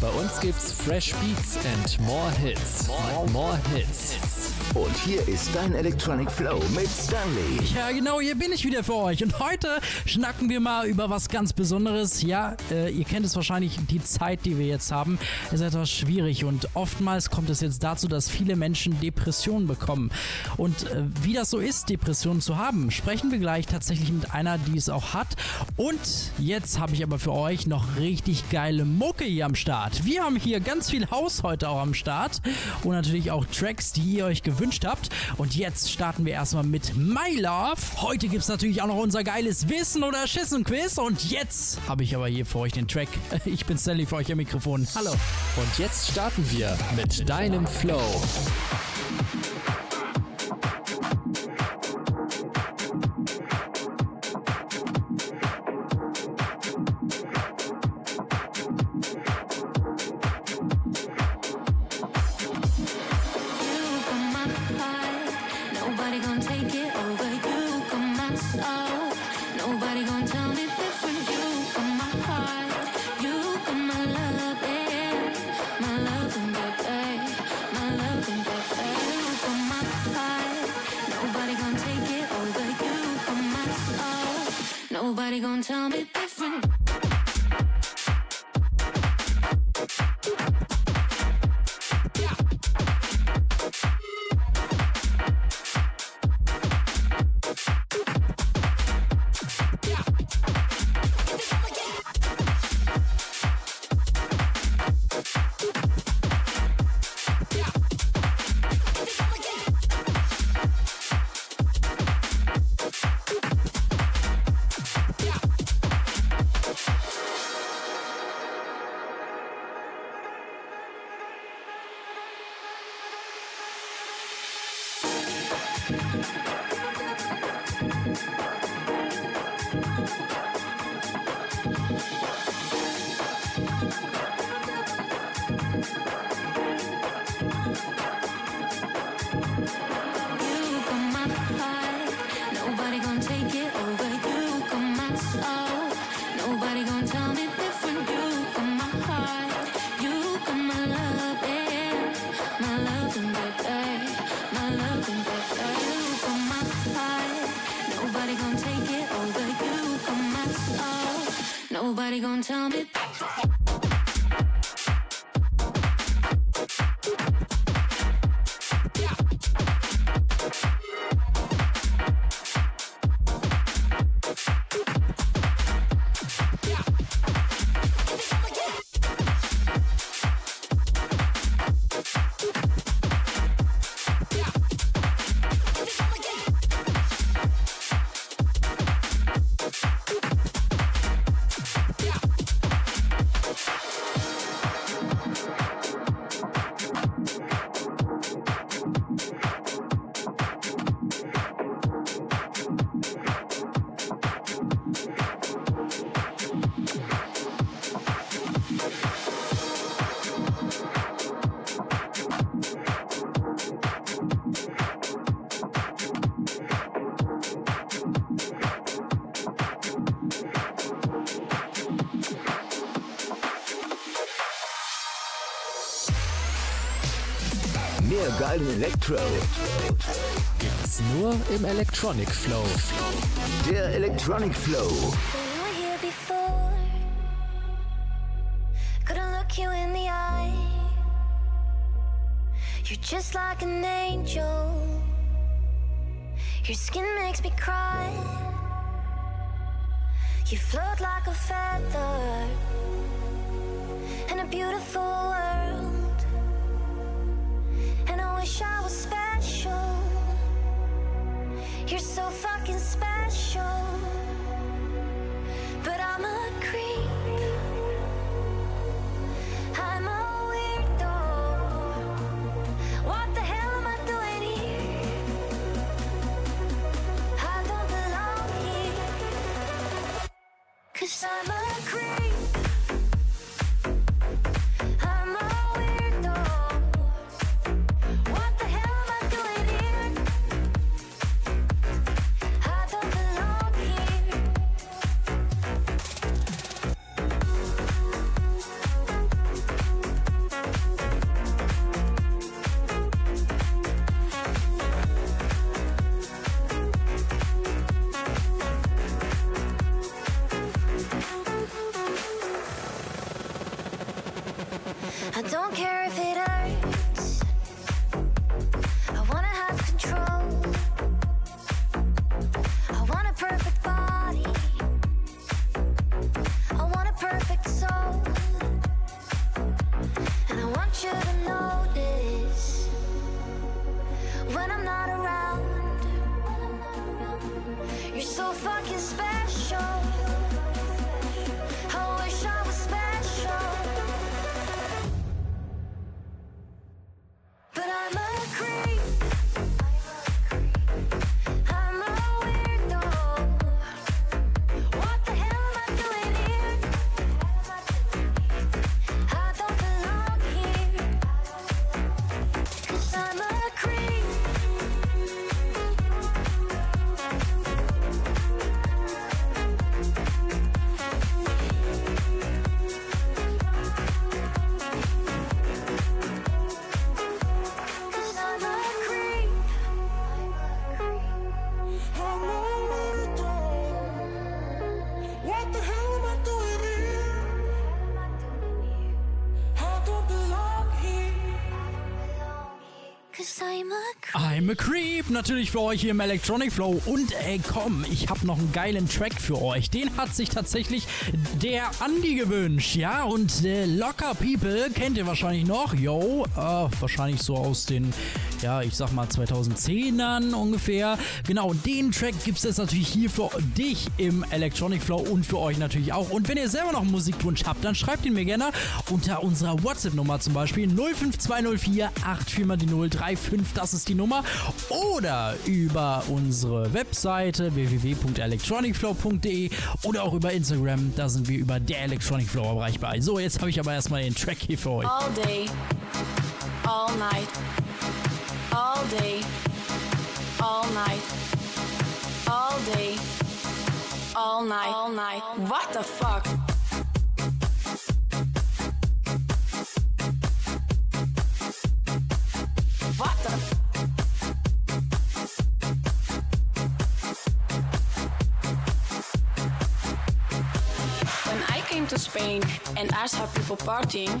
Bei uns gibt's Fresh Beats and more Hits. More, more Hits. Und hier ist dein Electronic Flow mit Stanley. Ja, genau, hier bin ich wieder für euch. Und heute schnacken wir mal über was ganz Besonderes. Ja, äh, ihr kennt es wahrscheinlich, die Zeit, die wir jetzt haben, ist etwas schwierig. Und oftmals kommt es jetzt dazu, dass viele Menschen Depressionen bekommen. Und äh, wie das so ist, Depressionen zu haben, sprechen wir gleich tatsächlich mit einer, die es auch hat. Und jetzt habe ich aber für euch noch richtig geile Mucke hier am Start. Wir haben hier ganz viel Haus heute auch am Start. Und natürlich auch Tracks, die ihr euch gewünscht habt. Und jetzt starten wir erstmal mit My Love. Heute gibt es natürlich auch noch unser geiles Wissen oder Schissen-Quiz. Und jetzt habe ich aber hier für euch den Track. Ich bin Sally für euch am Mikrofon. Hallo. Und jetzt starten wir mit deinem Flow. Mehr geilen Electro. Gibt's nur im Electronic Flow. Der Electronic Flow. We were here before. Couldn't look you in the eye. You're just like an angel. Your skin makes me cry. You float like a feather I'm a creep. Natürlich für euch hier im Electronic Flow. Und ey, komm, ich habe noch einen geilen Track für euch. Den hat sich tatsächlich der Andi gewünscht, ja. Und äh, Locker People kennt ihr wahrscheinlich noch. Yo, äh, wahrscheinlich so aus den, ja, ich sag mal 2010ern ungefähr. Genau, den Track gibt es jetzt natürlich hier für dich im Electronic Flow und für euch natürlich auch. Und wenn ihr selber noch einen Musikwunsch habt, dann schreibt ihn mir gerne unter unserer WhatsApp-Nummer zum Beispiel 05204 84 mal die 035. Das ist die Nummer. Oder über unsere Webseite www.electronicflow.de oder auch über Instagram. Da sind wir über der Electronic Flow erreichbar. So, jetzt habe ich aber erstmal den Track hier für euch. All day, all night, all day, all night, all day, all night, all night. What the fuck? What the? When I came to Spain and I saw people partying,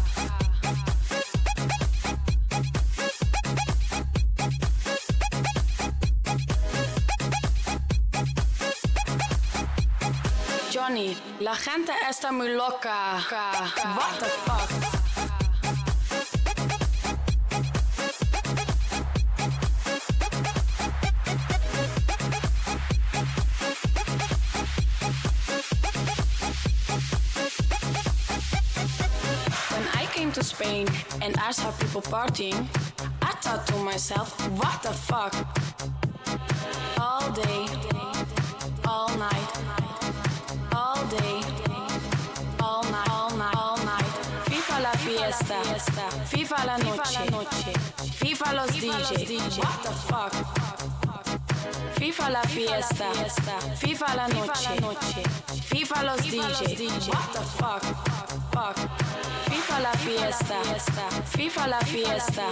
La gente está muy loca. What the fuck? To Spain and I saw people partying, I thought to myself, what the fuck? All day, all night, fiesta, FIFA la noche, FIFA los DJ. What the fuck? FIFA la fiesta, FIFA la noche, FIFA los DJ. What the fuck? Fuck. FIFA la fiesta, FIFA la fiesta,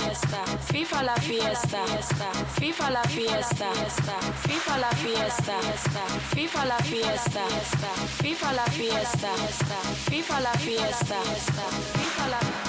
FIFA la fiesta, FIFA la fiesta, FIFA la fiesta, FIFA la fiesta, FIFA la fiesta, FIFA la fiesta, FIFA la, FIFA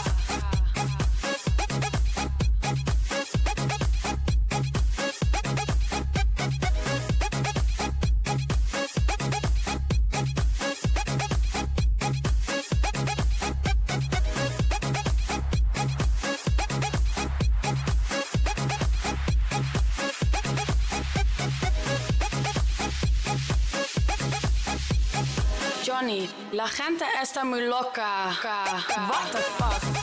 Johnny, la gente está muy loca. What the fuck?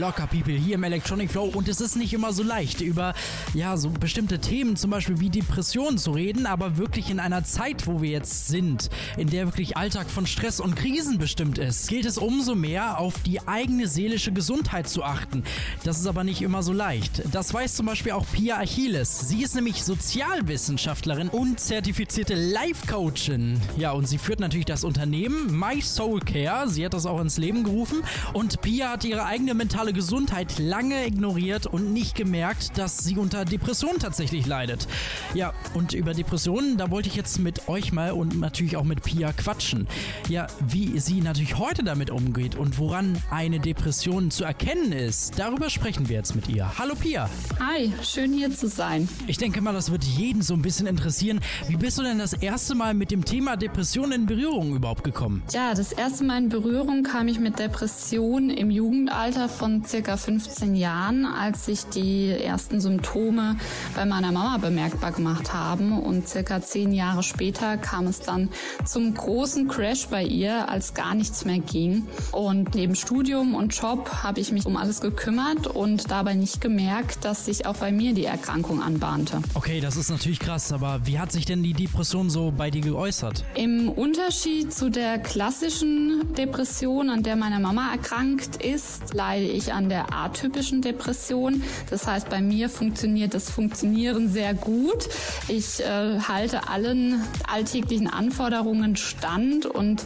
Locker People hier im Electronic Flow. Und es ist nicht immer so leicht, über ja so bestimmte Themen, zum Beispiel wie Depressionen zu reden, aber wirklich in einer Zeit, wo wir jetzt sind, in der wirklich Alltag von Stress und Krisen bestimmt ist, gilt es umso mehr, auf die eigene seelische Gesundheit zu achten. Das ist aber nicht immer so leicht. Das weiß zum Beispiel auch Pia Achilles. Sie ist nämlich Sozialwissenschaftlerin und zertifizierte Life-Coachin. Ja, und sie führt natürlich das Unternehmen My Soul Care. Sie hat das auch ins Leben gerufen und Pia hat ihre eigene mentale Gesundheit lange ignoriert und nicht gemerkt, dass sie unter Depressionen tatsächlich leidet. Ja, und über Depressionen, da wollte ich jetzt mit euch mal und natürlich auch mit Pia quatschen. Ja, wie sie natürlich heute damit umgeht und woran eine Depression zu erkennen ist, darüber sprechen wir jetzt mit ihr. Hallo Pia. Hi, schön hier zu sein. Ich denke mal, das wird jeden so ein bisschen interessieren. Wie bist du denn das erste Mal mit dem Thema Depression in Berührung überhaupt gekommen? Ja, das erste Mal in Berührung kam ich mit Depression im Jugendalter von circa 15 Jahren, als sich die ersten Symptome bei meiner Mama bemerkbar gemacht haben. Und circa zehn Jahre später kam es dann zum großen Crash bei ihr, als gar nichts mehr ging. Und neben Studium und Job habe ich mich um alles gekümmert und dabei nicht gemerkt, dass sich auch bei mir die Erkrankung anbahnte. Okay, das ist natürlich krass, aber wie hat sich denn die Depression so bei dir geäußert? Im Unterschied zu der klassischen Depression, an der meine Mama erkrankt ist, leide ich an der atypischen Depression. Das heißt, bei mir funktioniert das Funktionieren sehr gut. Ich äh, halte allen alltäglichen Anforderungen stand und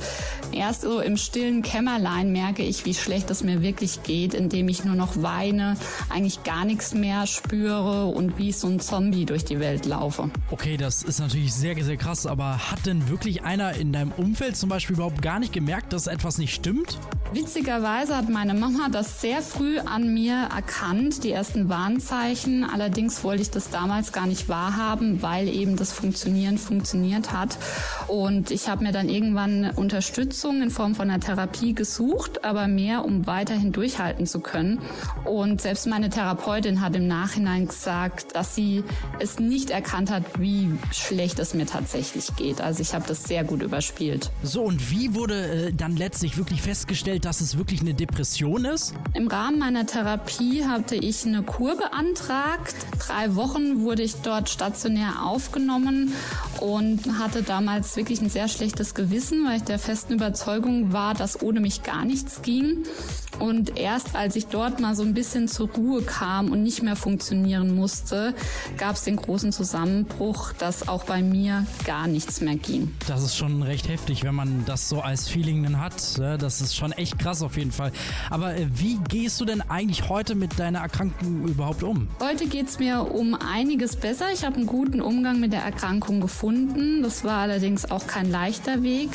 erst so im stillen Kämmerlein merke ich, wie schlecht es mir wirklich geht, indem ich nur noch weine, eigentlich gar nichts mehr spüre und wie so ein Zombie durch die Welt laufe. Okay, das ist natürlich sehr, sehr krass, aber hat denn wirklich einer in deinem Umfeld zum Beispiel überhaupt gar nicht gemerkt, dass etwas nicht stimmt? Witzigerweise hat meine Mama das sehr früh an mir erkannt, die ersten Warnzeichen. Allerdings wollte ich das damals gar nicht wahrhaben, weil eben das Funktionieren funktioniert hat. Und ich habe mir dann irgendwann Unterstützung in Form von einer Therapie gesucht, aber mehr, um weiterhin durchhalten zu können. Und selbst meine Therapeutin hat im Nachhinein gesagt, dass sie es nicht erkannt hat, wie schlecht es mir tatsächlich geht. Also ich habe das sehr gut überspielt. So, und wie wurde äh, dann letztlich wirklich festgestellt, dass es wirklich eine Depression ist? Im Rahmen meiner Therapie hatte ich eine Kur beantragt. Drei Wochen wurde ich dort stationär aufgenommen und hatte damals wirklich ein sehr schlechtes Gewissen, weil ich der festen Überzeugung war, dass ohne mich gar nichts ging. Und erst als ich dort mal so ein bisschen zur Ruhe kam und nicht mehr funktionieren musste, gab es den großen Zusammenbruch, dass auch bei mir gar nichts mehr ging. Das ist schon recht heftig, wenn man das so als Feeling dann hat. ne? Das ist schon echt krass auf jeden Fall. Aber äh, wie gehst du denn eigentlich heute mit deiner Erkrankung überhaupt um? Heute geht's mir um einiges besser. Ich habe einen guten Umgang mit der Erkrankung gefunden. Das war allerdings auch kein leichter Weg.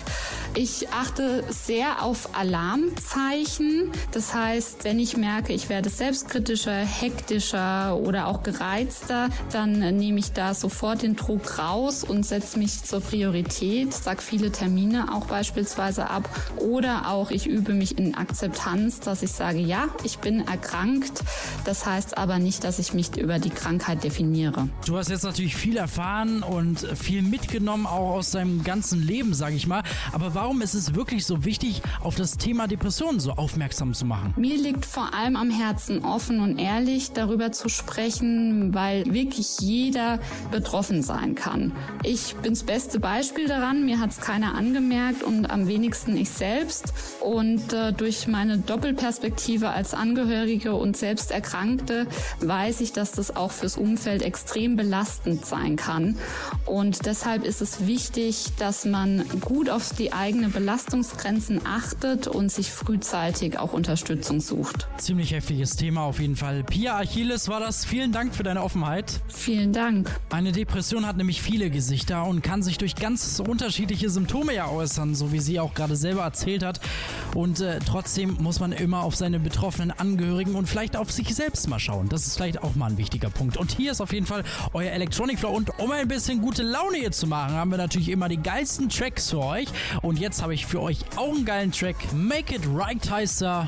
Ich achte sehr auf Alarmzeichen. Das heißt, wenn ich merke, ich werde selbstkritischer, hektischer oder auch gereizter, dann nehme ich da sofort den Druck raus und setze mich zur Priorität, sag viele Termine auch beispielsweise ab. Oder auch ich übe mich in Akzeptanz, dass ich sage, ja, ich bin erkrankt. Das heißt aber nicht, dass ich mich über die Krankheit definiere. Du hast jetzt natürlich viel erfahren und viel mitgenommen, auch aus deinem ganzen Leben, sage ich mal. Aber warum ist es wirklich so wichtig, auf das Thema Depressionen so aufmerksam zu machen? Mir liegt vor allem am Herzen, offen und ehrlich darüber zu sprechen, weil wirklich jeder betroffen sein kann. Ich bin das beste Beispiel daran. Mir hat es keiner angemerkt und am wenigsten ich selbst. Und äh, durch meine Doppelperspektive als Angehörige und selbst Erkrankte weiß ich, dass das auch fürs Umfeld extrem belastend sein kann. Und deshalb ist es wichtig, dass man gut auf die eigenen Belastungsgrenzen achtet und sich frühzeitig auch Unterstützung sucht. Ziemlich heftiges Thema auf jeden Fall. Pia Achilles war das. Vielen Dank für deine Offenheit. Vielen Dank. Eine Depression hat nämlich viele Gesichter und kann sich durch ganz unterschiedliche Symptome ja äußern, so wie sie auch gerade selber erzählt hat. Und äh, trotzdem muss man immer auf seine betroffenen Angehörigen und vielleicht auf sich selbst mal schauen. Das ist vielleicht auch mal ein wichtiger Punkt. Und hier ist auf jeden Fall euer Electronic Flow. Und um ein bisschen gute Laune hier zu machen, haben wir natürlich immer die geilsten Tracks für euch. Und jetzt habe ich für euch auch einen geilen Track. Make It Right heißt er.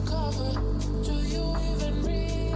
recover. Do you even realize?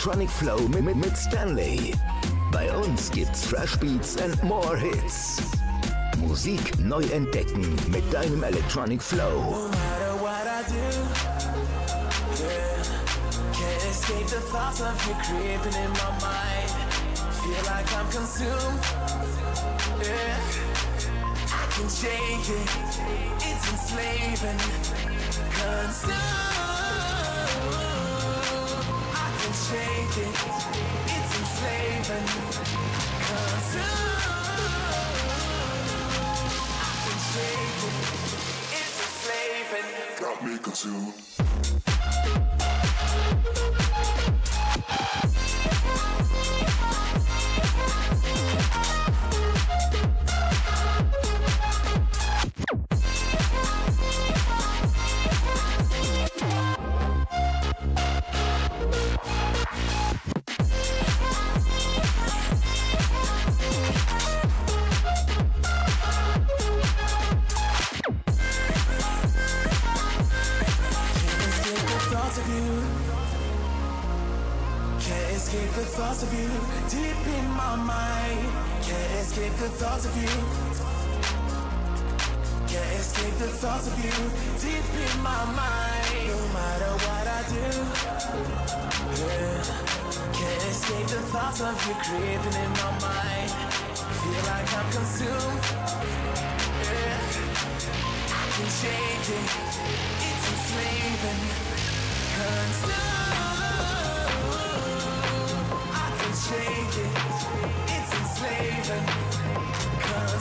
Electronic Flow mit, mit, mit Stanley. Bei uns gibt's Fresh Beats and more Hits. Musik neu entdecken mit deinem Electronic Flow. No it's enslaving, consumed. I it's enslaving. Got me consumed. Escape the thoughts of you deep in my mind. Can't escape the thoughts of you. Can't escape the thoughts of you deep in my mind. No matter what I do, yeah. Can't escape the thoughts of you creeping in my mind. Feel like I'm consumed. Yeah. I can change it. It's enslaving. Consumed. It's enslaving. I can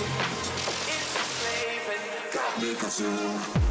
it. It's enslaving. Got me consumed.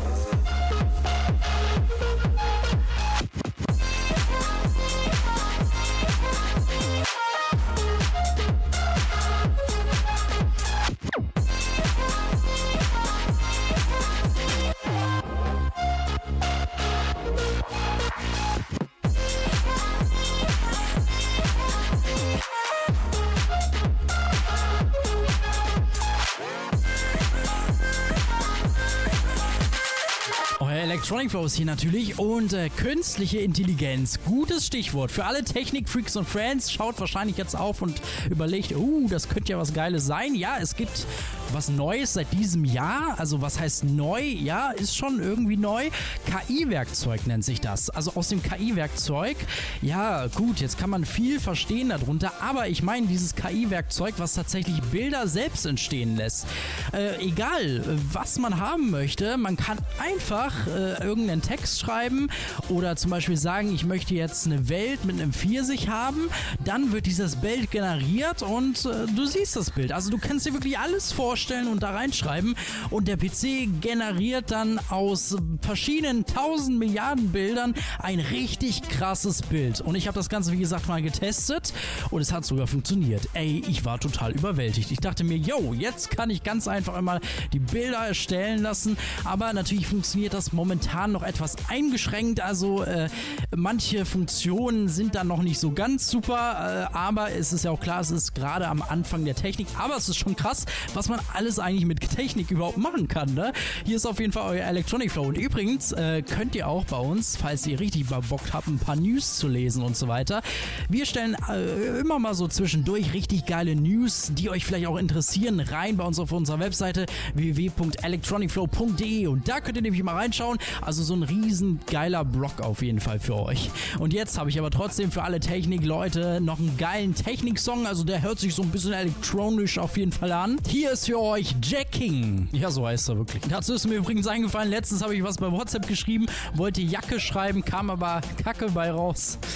Electronic ist hier natürlich und äh, künstliche Intelligenz. Gutes Stichwort. Für alle Technik-Freaks und Friends schaut wahrscheinlich jetzt auf und überlegt, uh, das könnte ja was Geiles sein. Ja, es gibt was Neues seit diesem Jahr. Also was heißt neu? Ja, ist schon irgendwie neu. KI-Werkzeug nennt sich das. Also aus dem KI-Werkzeug, ja gut, jetzt kann man viel verstehen darunter, aber ich meine dieses KI-Werkzeug, was tatsächlich Bilder selbst entstehen lässt. Äh, egal, was man haben möchte, man kann einfach äh, irgendeinen Text schreiben oder zum Beispiel sagen, ich möchte jetzt eine Welt mit einem Pfirsich haben, dann wird dieses Bild generiert und äh, du siehst das Bild. Also du kannst dir wirklich alles vorstellen und da reinschreiben und der PC generiert dann aus verschiedenen tausend Milliarden Bildern ein richtig krasses Bild. Und ich habe das Ganze, wie gesagt, mal getestet und es hat sogar funktioniert. Ey, ich war total überwältigt. Ich dachte mir, yo, jetzt kann ich ganz einfach einmal die Bilder erstellen lassen, aber natürlich funktioniert das momentan noch etwas eingeschränkt. Also äh, manche Funktionen sind dann noch nicht so ganz super, äh, aber es ist ja auch klar, es ist gerade am Anfang der Technik. Aber es ist schon krass, was man alles eigentlich mit Technik überhaupt machen kann. Ne? Hier ist auf jeden Fall euer Electronic Flow. Und übrigens äh, könnt ihr auch bei uns, falls ihr richtig mal Bock habt, ein paar News zu lesen und so weiter. Wir stellen äh, immer mal so zwischendurch richtig geile News, die euch vielleicht auch interessieren, rein bei uns auf unserer Webseite www.electronicflow.de und da könnt ihr nämlich mal reinschauen. Also so ein riesen geiler Blog auf jeden Fall für euch. Und jetzt habe ich aber trotzdem für alle Technik-Leute noch einen geilen Technik-Song. Also der hört sich so ein bisschen elektronisch auf jeden Fall an. Hier ist für euch Jacking. Ja, so heißt er wirklich. Dazu ist mir übrigens eingefallen, letztens habe ich was bei WhatsApp geschrieben, wollte Jacke schreiben, kam aber Kacke bei raus.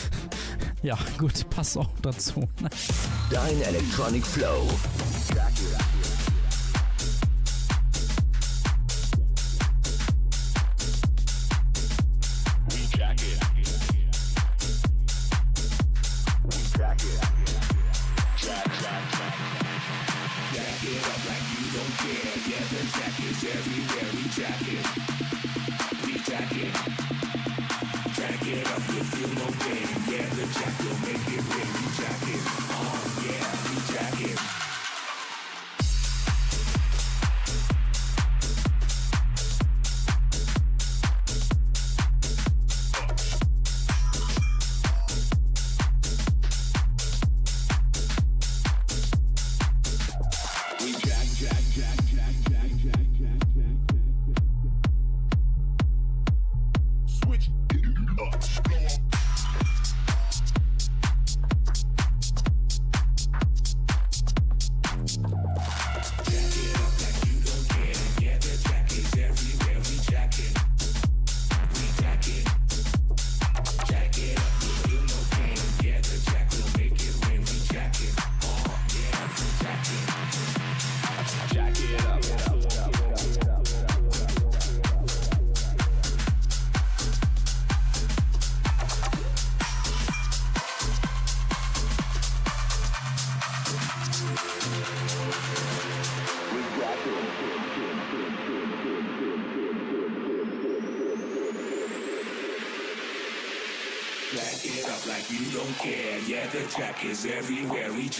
Ja, gut, passt auch dazu. Dein Electronic Flow. Jack will make it ring.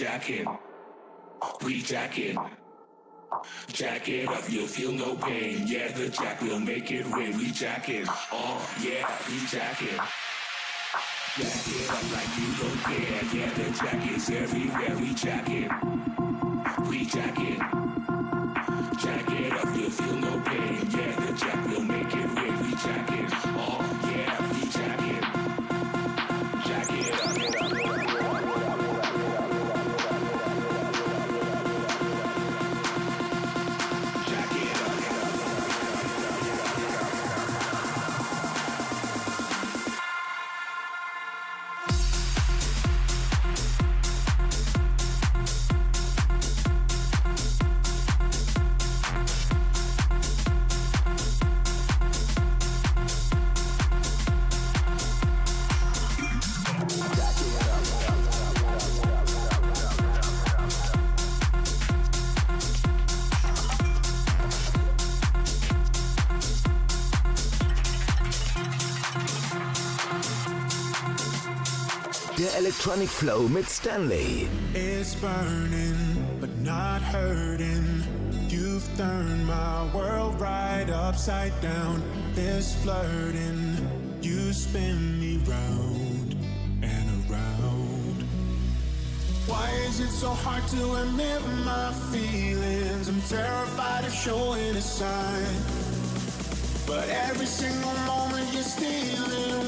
Everywhere. We jack it. We jack it. Jack it up, you'll feel no pain. Yeah, the jack will make it rain. We jack it. Oh, yeah, we jack it. Jack it up like you don't care. Yeah, the jack is everywhere. We jack it. We jack it. Jack it up, you'll feel no pain. Yeah, the jack will make it rain. We jack it. Oh, Electronic Flow mit Stanley. It's burning, but not hurting. You've turned my world right upside down. This flirting, you spin me round and around. Why is it so hard to admit my feelings? I'm terrified of showing a sign. But every single moment you're stealing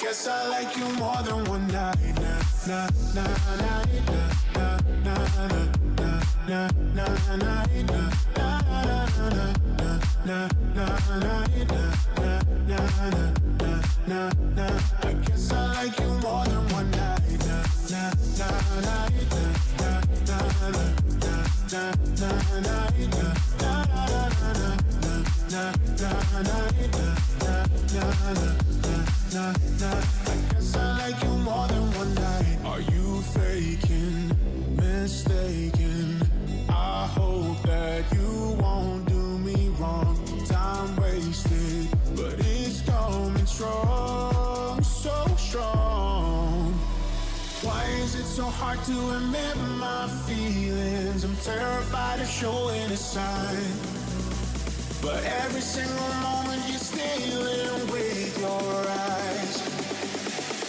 Guess I like you more than one night. Na na na na na na na na I guess I like you more than one night nah, nah. Are you faking, mistaken? I hope that you won't do me wrong. Time wasted, but it's coming strong, so strong. Why is it so hard to admit my feelings? I'm terrified of showing a sign. But every single moment you're stealing with your eyes.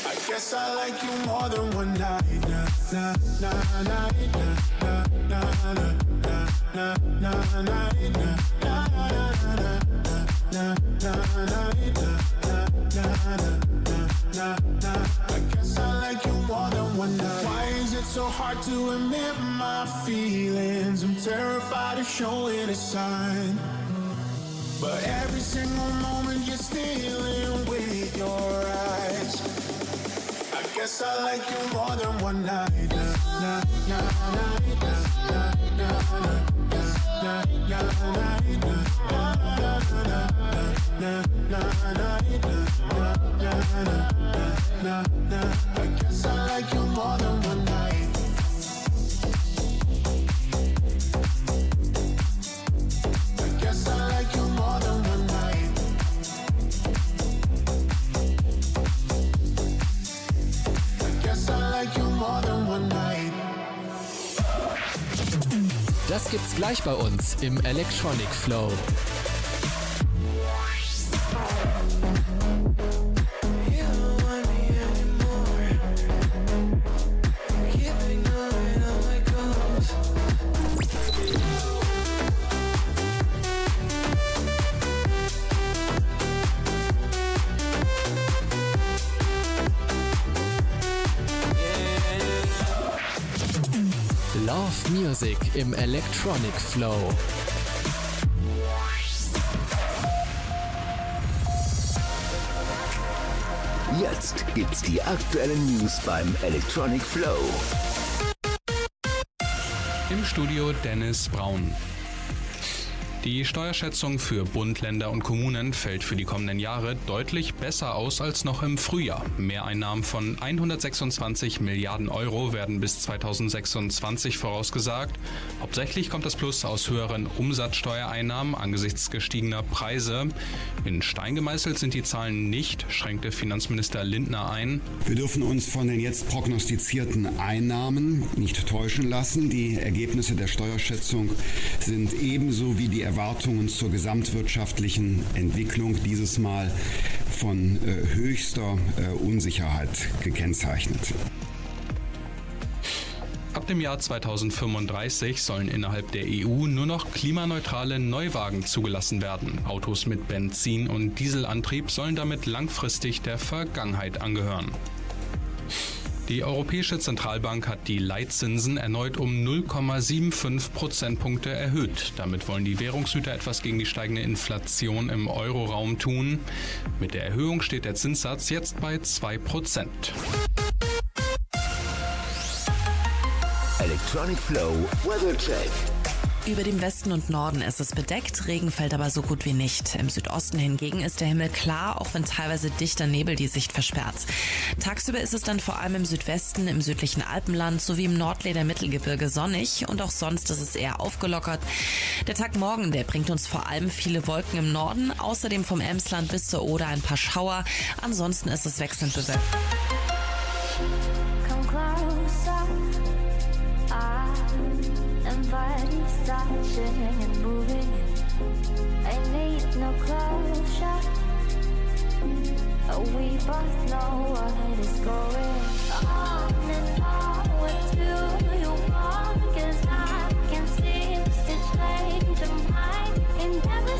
I guess I like you more than one night. Nah, nah, nah, nah, nah, nah, nah, nah, nah, nah, nah, nah, nah, nah, I guess I like you more than one night. Why is it so hard to admit my feelings? I'm terrified of showing a sign. But every single moment you're stealing with your eyes. I guess I like you more than one night. I guess I like you more than gleich bei uns im Electronic Flow. Im Electronic Flow. Jetzt gibt's die aktuellen News beim Electronic Flow. Im Studio Dennis Braun. Die Steuerschätzung für Bund, Länder und Kommunen fällt für die kommenden Jahre deutlich besser aus als noch im Frühjahr. Mehreinnahmen von 126 Milliarden Euro werden bis 2026 vorausgesagt. Hauptsächlich kommt das Plus aus höheren Umsatzsteuereinnahmen angesichts gestiegener Preise. In Stein gemeißelt sind die Zahlen nicht, schränkte Finanzminister Lindner ein. Wir dürfen uns von den jetzt prognostizierten Einnahmen nicht täuschen lassen. Die Ergebnisse der Steuerschätzung sind ebenso wie die Erwartungen zur gesamtwirtschaftlichen Entwicklung dieses Mal von äh, höchster äh, Unsicherheit gekennzeichnet. Ab dem Jahr 2035 sollen innerhalb der EU nur noch klimaneutrale Neuwagen zugelassen werden. Autos mit Benzin- und Dieselantrieb sollen damit langfristig der Vergangenheit angehören. Die Europäische Zentralbank hat die Leitzinsen erneut um 0,75 Prozentpunkte erhöht. Damit wollen die Währungshüter etwas gegen die steigende Inflation im Euroraum tun. Mit der Erhöhung steht der Zinssatz jetzt bei 2 Prozent. Electronic Flow Weather Check. Über dem Westen und Norden ist es bedeckt, Regen fällt aber so gut wie nicht. Im Südosten hingegen ist der Himmel klar, auch wenn teilweise dichter Nebel die Sicht versperrt. Tagsüber ist es dann vor allem im Südwesten, im südlichen Alpenland sowie im Nordleder Mittelgebirge sonnig und auch sonst ist es eher aufgelockert. Der Tag morgen, der bringt uns vor allem viele Wolken im Norden, außerdem vom Emsland bis zur Oder ein paar Schauer. Ansonsten ist es wechselnd bewölkt. Come closer. I body touching and moving. I need no closure. We both know what is going on and on. What do you want? 'Cause I can seem to change your mind in every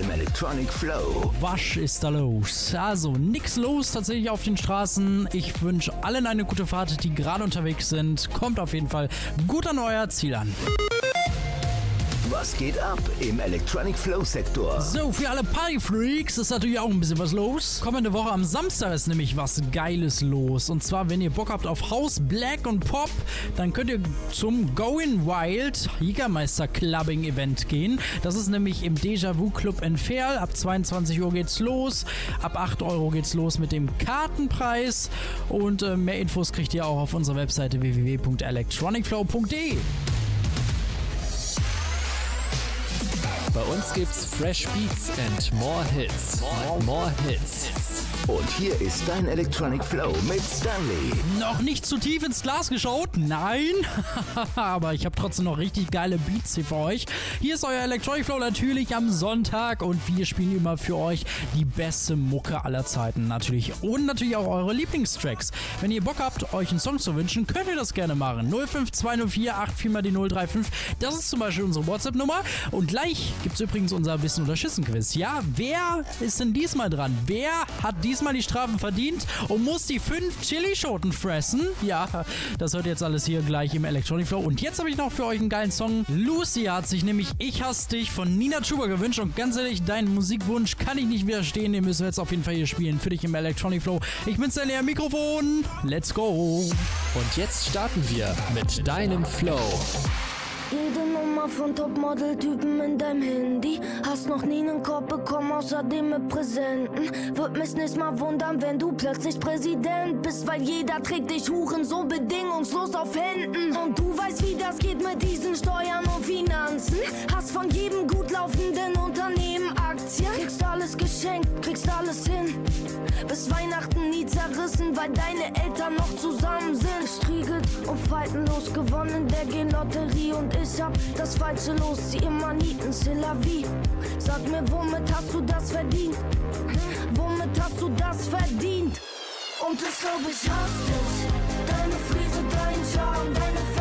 im Electronic Flow. Was ist da los? Also, nix los tatsächlich auf den Straßen. Ich wünsche allen eine gute Fahrt, die gerade unterwegs sind. Kommt auf jeden Fall gut an euer Ziel an. Was geht ab im Electronic Flow Sektor? So, für alle Partyfreaks ist natürlich auch ein bisschen was los. Kommende Woche am Samstag ist nämlich was Geiles los. Und zwar, wenn ihr Bock habt auf House, Black und Pop, dann könnt ihr zum Going Wild Jägermeister Clubbing Event gehen. Das ist nämlich im Déjà-vu Club in Ferl. Ab 22 Uhr geht's los. Ab 8 Euro geht's los mit dem Kartenpreis. Und äh, mehr Infos kriegt ihr auch auf unserer Webseite www.electronicflow.de. Bei uns gibt's Fresh Beats and more Hits. More, more Hits. Und hier ist dein Electronic Flow mit Stanley. Noch nicht zu tief ins Glas geschaut? Nein. Aber ich habe trotzdem noch richtig geile Beats hier für euch. Hier ist euer Electronic Flow natürlich am Sonntag und wir spielen immer für euch die beste Mucke aller Zeiten natürlich. Und natürlich auch eure Lieblingstracks. Wenn ihr Bock habt, euch einen Song zu wünschen, könnt ihr das gerne machen. 05204 84 mal die 035. Das ist zum Beispiel unsere WhatsApp-Nummer. Und gleich gibt es übrigens unser Wissen oder Schissen-Quiz. Ja, wer ist denn diesmal dran? Wer hat diesmal die Strafen verdient und muss die fünf Chilischoten fressen? Ja, das hört jetzt alles hier gleich im Electronic Flow. Und jetzt habe ich noch für euch einen geilen Song. Lucy hat sich nämlich Ich hasse dich von Nina Chuba gewünscht. Und ganz ehrlich, deinen Musikwunsch kann ich nicht widerstehen. Den müssen wir jetzt auf jeden Fall hier spielen. Für dich im Electronic Flow. Ich bin Stanley am Mikrofon. Let's go. Und jetzt starten wir mit deinem Flow. Jede Nummer von Topmodel-Typen in deinem Handy. Hast noch nie einen Korb bekommen, außerdem mit Präsenten. Würd mich nicht mal wundern, wenn du plötzlich Präsident bist, weil jeder trägt dich Huren so bedingungslos auf Händen. Und du weißt, wie das geht mit diesen Steuern und Finanzen. Hast von jedem gut laufenden Unternehmen Aktien. Kriegst alles geschenkt, kriegst alles hin. Bis Weihnachten nie zerrissen, weil deine Eltern noch zusammen sind. Gestriegelt und faltenlos gewonnen der Gen-Lotterie und ich hab das Falsche los, c'est la vie. Sag mir, womit hast du das verdient? Womit hast du das verdient? Und ich glaub, ich hasse dich. Deine Frise, dein Charme, deine fette,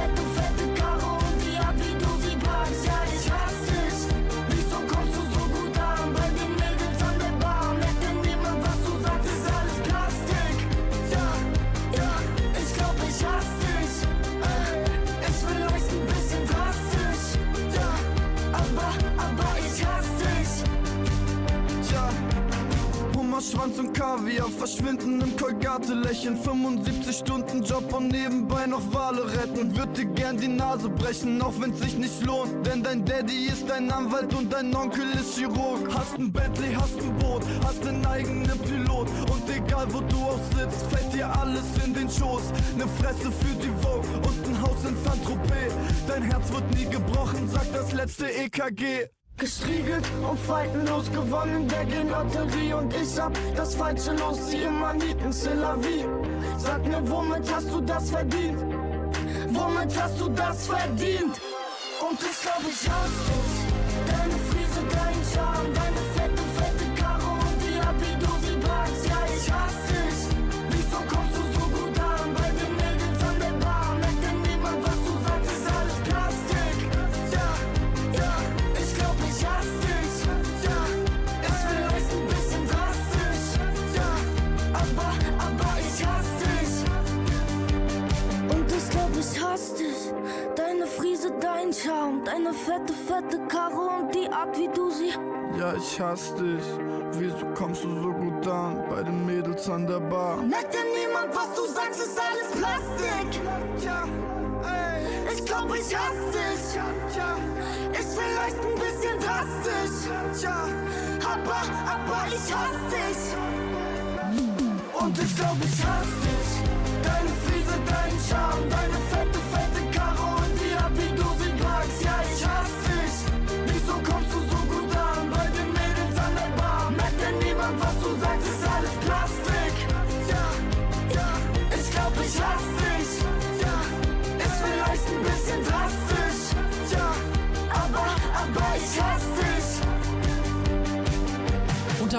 Schwanz und Kaviar verschwinden im Kolgate-Lächeln. 75 Stunden Job und nebenbei noch Wale retten. Würd dir gern die Nase brechen, auch wenn's sich nicht lohnt. Denn dein Daddy ist dein Anwalt und dein Onkel ist Chirurg. Hast ein Bentley, hast ein Boot, hast einen eigenen Pilot. Und egal wo du auch sitzt, fällt dir alles in den Schoß. Ne Fresse für die Vogue und ein Haus in Saint-Tropez. Dein Herz wird nie gebrochen, sagt das letzte EKG. Gestriegelt und faltenlos gewonnen der Gen-Lotterie und ich hab das Falsche los, c'est la vie. Sag mir, womit hast du das verdient? Womit hast du das verdient? Und ich glaub, ich hasse dich. Deine Frise, dein Charme, deine hasse dich. Deine Frise, dein Charme, deine fette, fette Karre und die Art, wie du sie. Ja, ich hasse dich. Wieso kommst du so gut an bei den Mädels an der Bar? Merkt denn niemand, was du sagst, ist alles Plastik. Tja, ey. Ich glaub, ich hasse dich. Tja, Ist vielleicht ein bisschen drastisch. tja. Aber, aber ich hasse dich. Und ich glaub, ich hasse dich. Deine Frise, dein Charme, deine fette,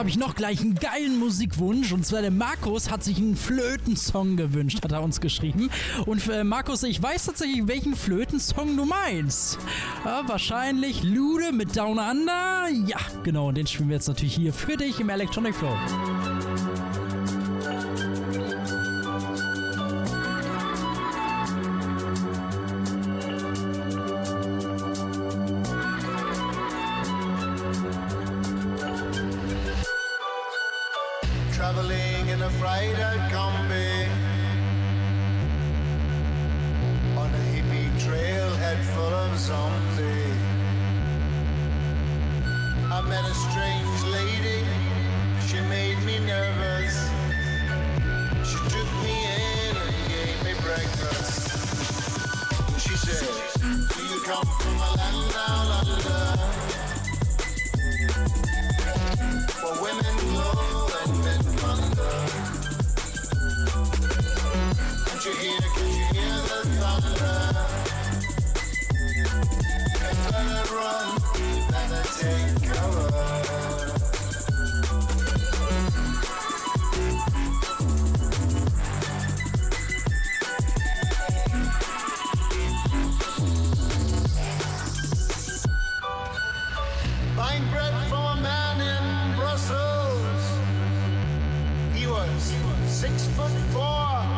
habe ich noch gleich einen geilen Musikwunsch. Und zwar der Markus hat sich einen Flötensong gewünscht, hat er uns geschrieben. Und äh, Markus, ich weiß tatsächlich, welchen Flötensong du meinst. Ja, wahrscheinlich Lude mit Down Under. Ja, genau. Und den spielen wir jetzt natürlich hier für dich im Electronic Flow. Buying bread from a man in Brussels. He was six foot four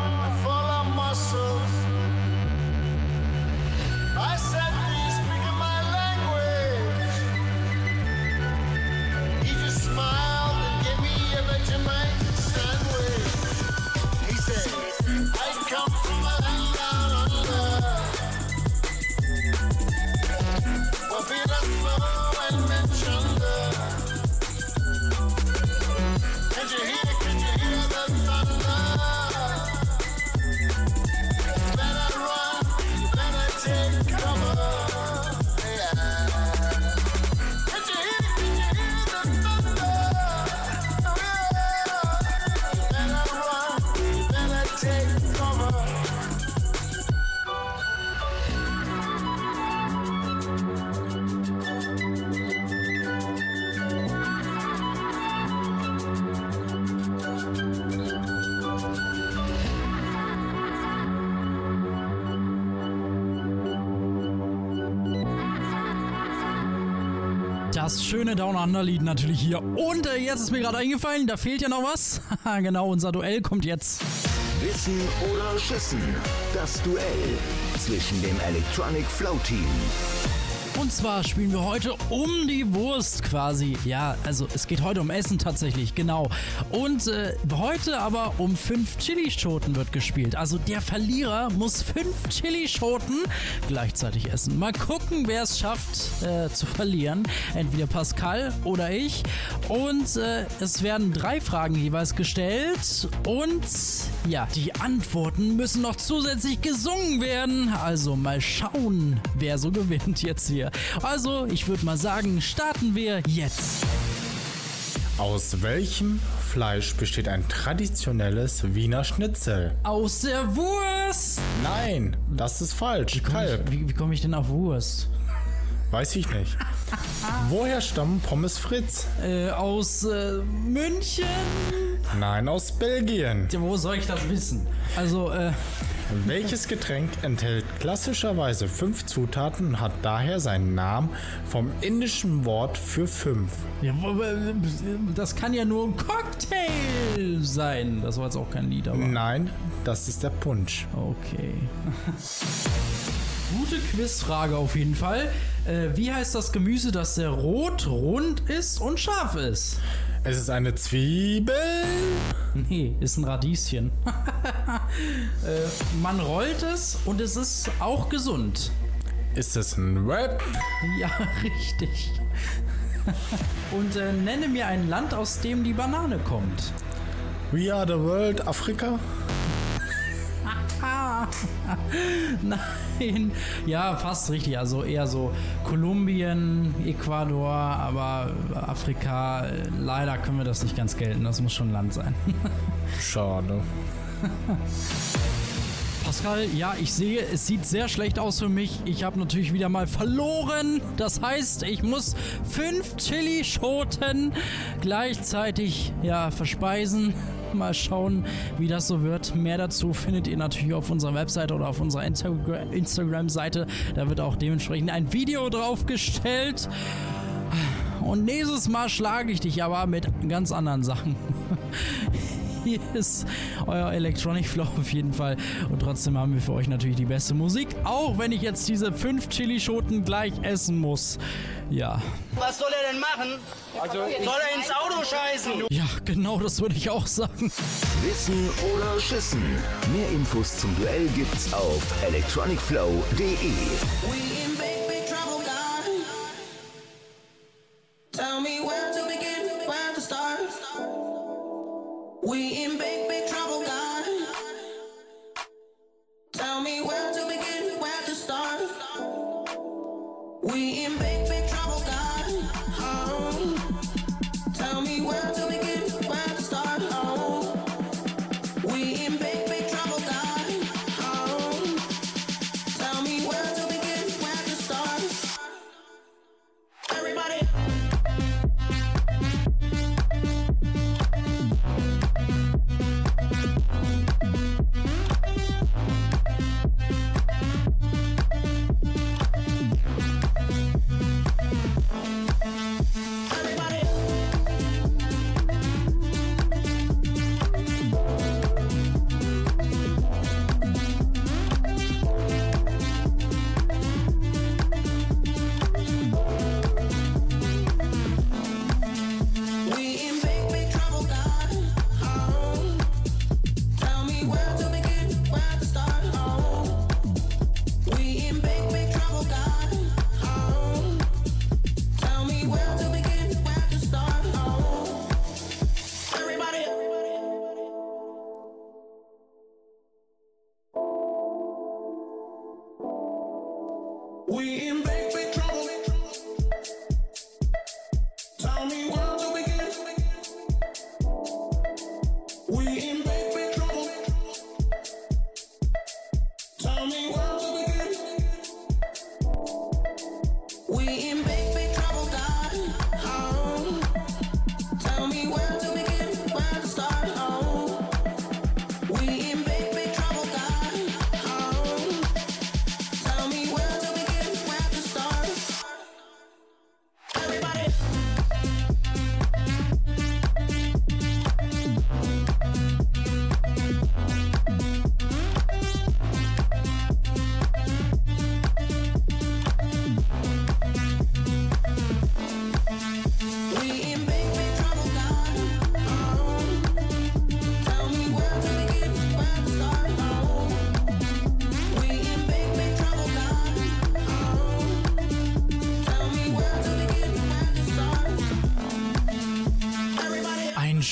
Schöne Down Under Lied natürlich hier. Und äh, jetzt ist mir gerade eingefallen, da fehlt ja noch was. Genau, unser Duell kommt jetzt. Wissen oder Schissen? Das Duell zwischen dem Electronic Flow Team. Und zwar spielen wir heute um die Wurst quasi. Ja, also es geht heute um Essen tatsächlich, genau. Und äh, heute aber um fünf Chilischoten wird gespielt. Also der Verlierer muss fünf Chilischoten gleichzeitig essen. Mal gucken, wer es schafft äh, zu verlieren. Entweder Pascal oder ich. Und äh, es werden drei Fragen jeweils gestellt. Und ja, die Antworten müssen noch zusätzlich gesungen werden. Also mal schauen, wer so gewinnt jetzt hier. Also, ich würde mal sagen, starten wir jetzt. Aus welchem Fleisch besteht ein traditionelles Wiener Schnitzel? Aus der Wurst! Nein, das ist falsch. Kalb. Wie, wie komme ich denn auf Wurst? Weiß ich nicht. Woher stammen Pommes Fritz? Äh, aus äh, München? Nein, aus Belgien. Ja, wo soll ich das wissen? Also, äh. Welches Getränk enthält klassischerweise fünf Zutaten und hat daher seinen Namen vom indischen Wort für fünf? Ja, das kann ja nur ein Cocktail sein. Das war jetzt auch kein Lied, aber. Nein, das ist der Punsch. Okay. Gute Quizfrage auf jeden Fall. Äh, wie heißt das Gemüse, das sehr rot, rund ist und scharf ist? Es ist eine Zwiebel. Nee, ist ein Radieschen. äh, man rollt es und es ist auch gesund. Ist es ein Rap? Ja, richtig. und äh, nenne mir ein Land, aus dem die Banane kommt. We are the world, Afrika? Nein. Ja, fast richtig. Also eher so Kolumbien, Ecuador, aber Afrika, leider können wir das nicht ganz gelten. Das muss schon Land sein. Schade. Pascal, ja, ich sehe, es sieht sehr schlecht aus für mich. Ich habe natürlich wieder mal verloren. Das heißt, ich muss fünf Chilischoten gleichzeitig ja, verspeisen. Mal schauen, wie das so wird. Mehr dazu findet ihr natürlich auf unserer Webseite oder auf unserer Instagra Instagram-Seite. Da wird auch dementsprechend ein Video draufgestellt. Und nächstes Mal schlage ich dich aber mit ganz anderen Sachen. Hier ist euer Electronic Flow auf jeden Fall. Und trotzdem haben wir für euch natürlich die beste Musik. Auch wenn ich jetzt diese fünf Chilischoten gleich essen muss. Ja. Was soll er denn machen? soll er ins Auto scheißen? Ja, genau das würde ich auch sagen. Wissen oder Schissen? Mehr Infos zum Duell gibt's auf electronicflow.de. We in big, big trouble, God. Tell me where to begin, where to start. We in big, big trouble, God. Tell me where to begin, where to start. We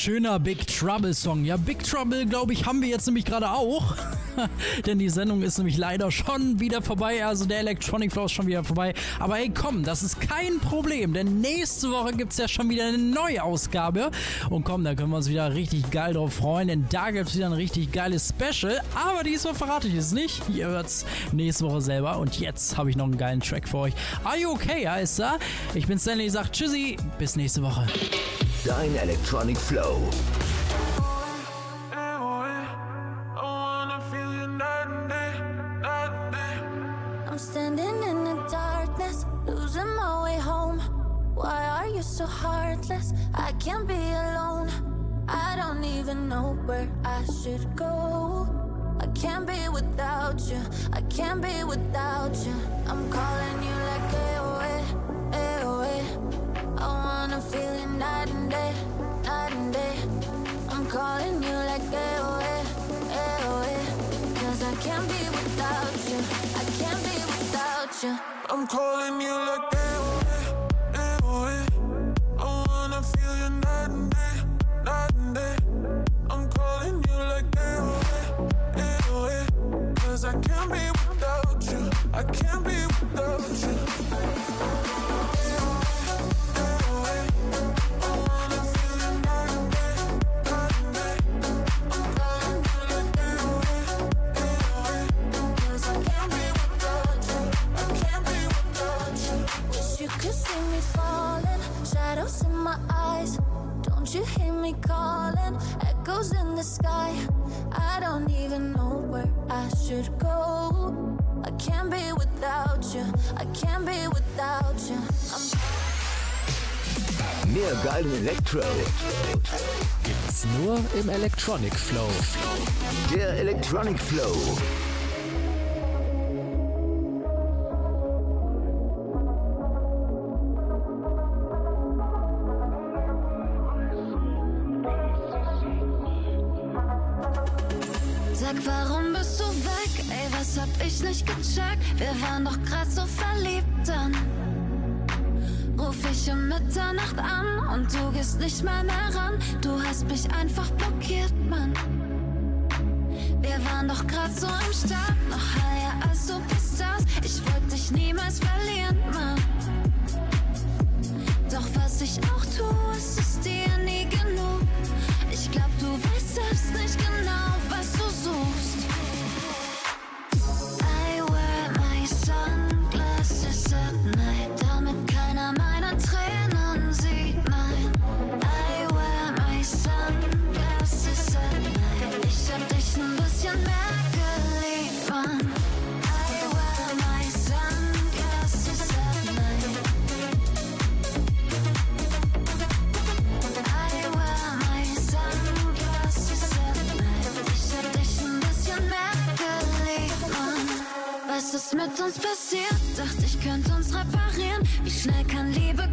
schöner Big Trouble Song. Ja, Big Trouble, glaube ich, haben wir jetzt nämlich gerade auch. Denn die Sendung ist nämlich leider schon wieder vorbei. Also der Electronic Flow ist schon wieder vorbei. Aber hey, komm, das ist kein Problem. Denn nächste Woche gibt es ja schon wieder eine neue Ausgabe. Und komm, da können wir uns wieder richtig geil drauf freuen. Denn da gibt es wieder ein richtig geiles Special. Aber diesmal verrate ich es nicht. Ihr hört es nächste Woche selber. Und jetzt habe ich noch einen geilen Track für euch. Are you okay, heißt er? Ich bin Stanley, sagt Tschüssi. Bis nächste Woche. Dein Electronic Flow. I'm standing in the darkness, losing my way home. Why are you so heartless? I can't be alone. I don't even know where I should go. I can't be without you. I can't be without you. I'm calling you like AOA. I wanna feel you night and day, night and day. I'm calling you like AOA, AOA. Cause I can't be without you. I can't be without you. I'm calling you like AOA, AOA. I wanna feel you night and day, night and day. I'm calling you like AOA, AOA. Cause I can't be without you. I can't be without you. Should go. I can't be without you. I can't be without you. I'm Mehr geilen Elektro. Gibt's nur im Electronic Flow. Der Electronic Flow. mich einfach blockiert, Mann. Wir waren doch grad so am Start. was mit uns passiert. Dachte, ich könnte uns reparieren. Wie schnell kann Liebe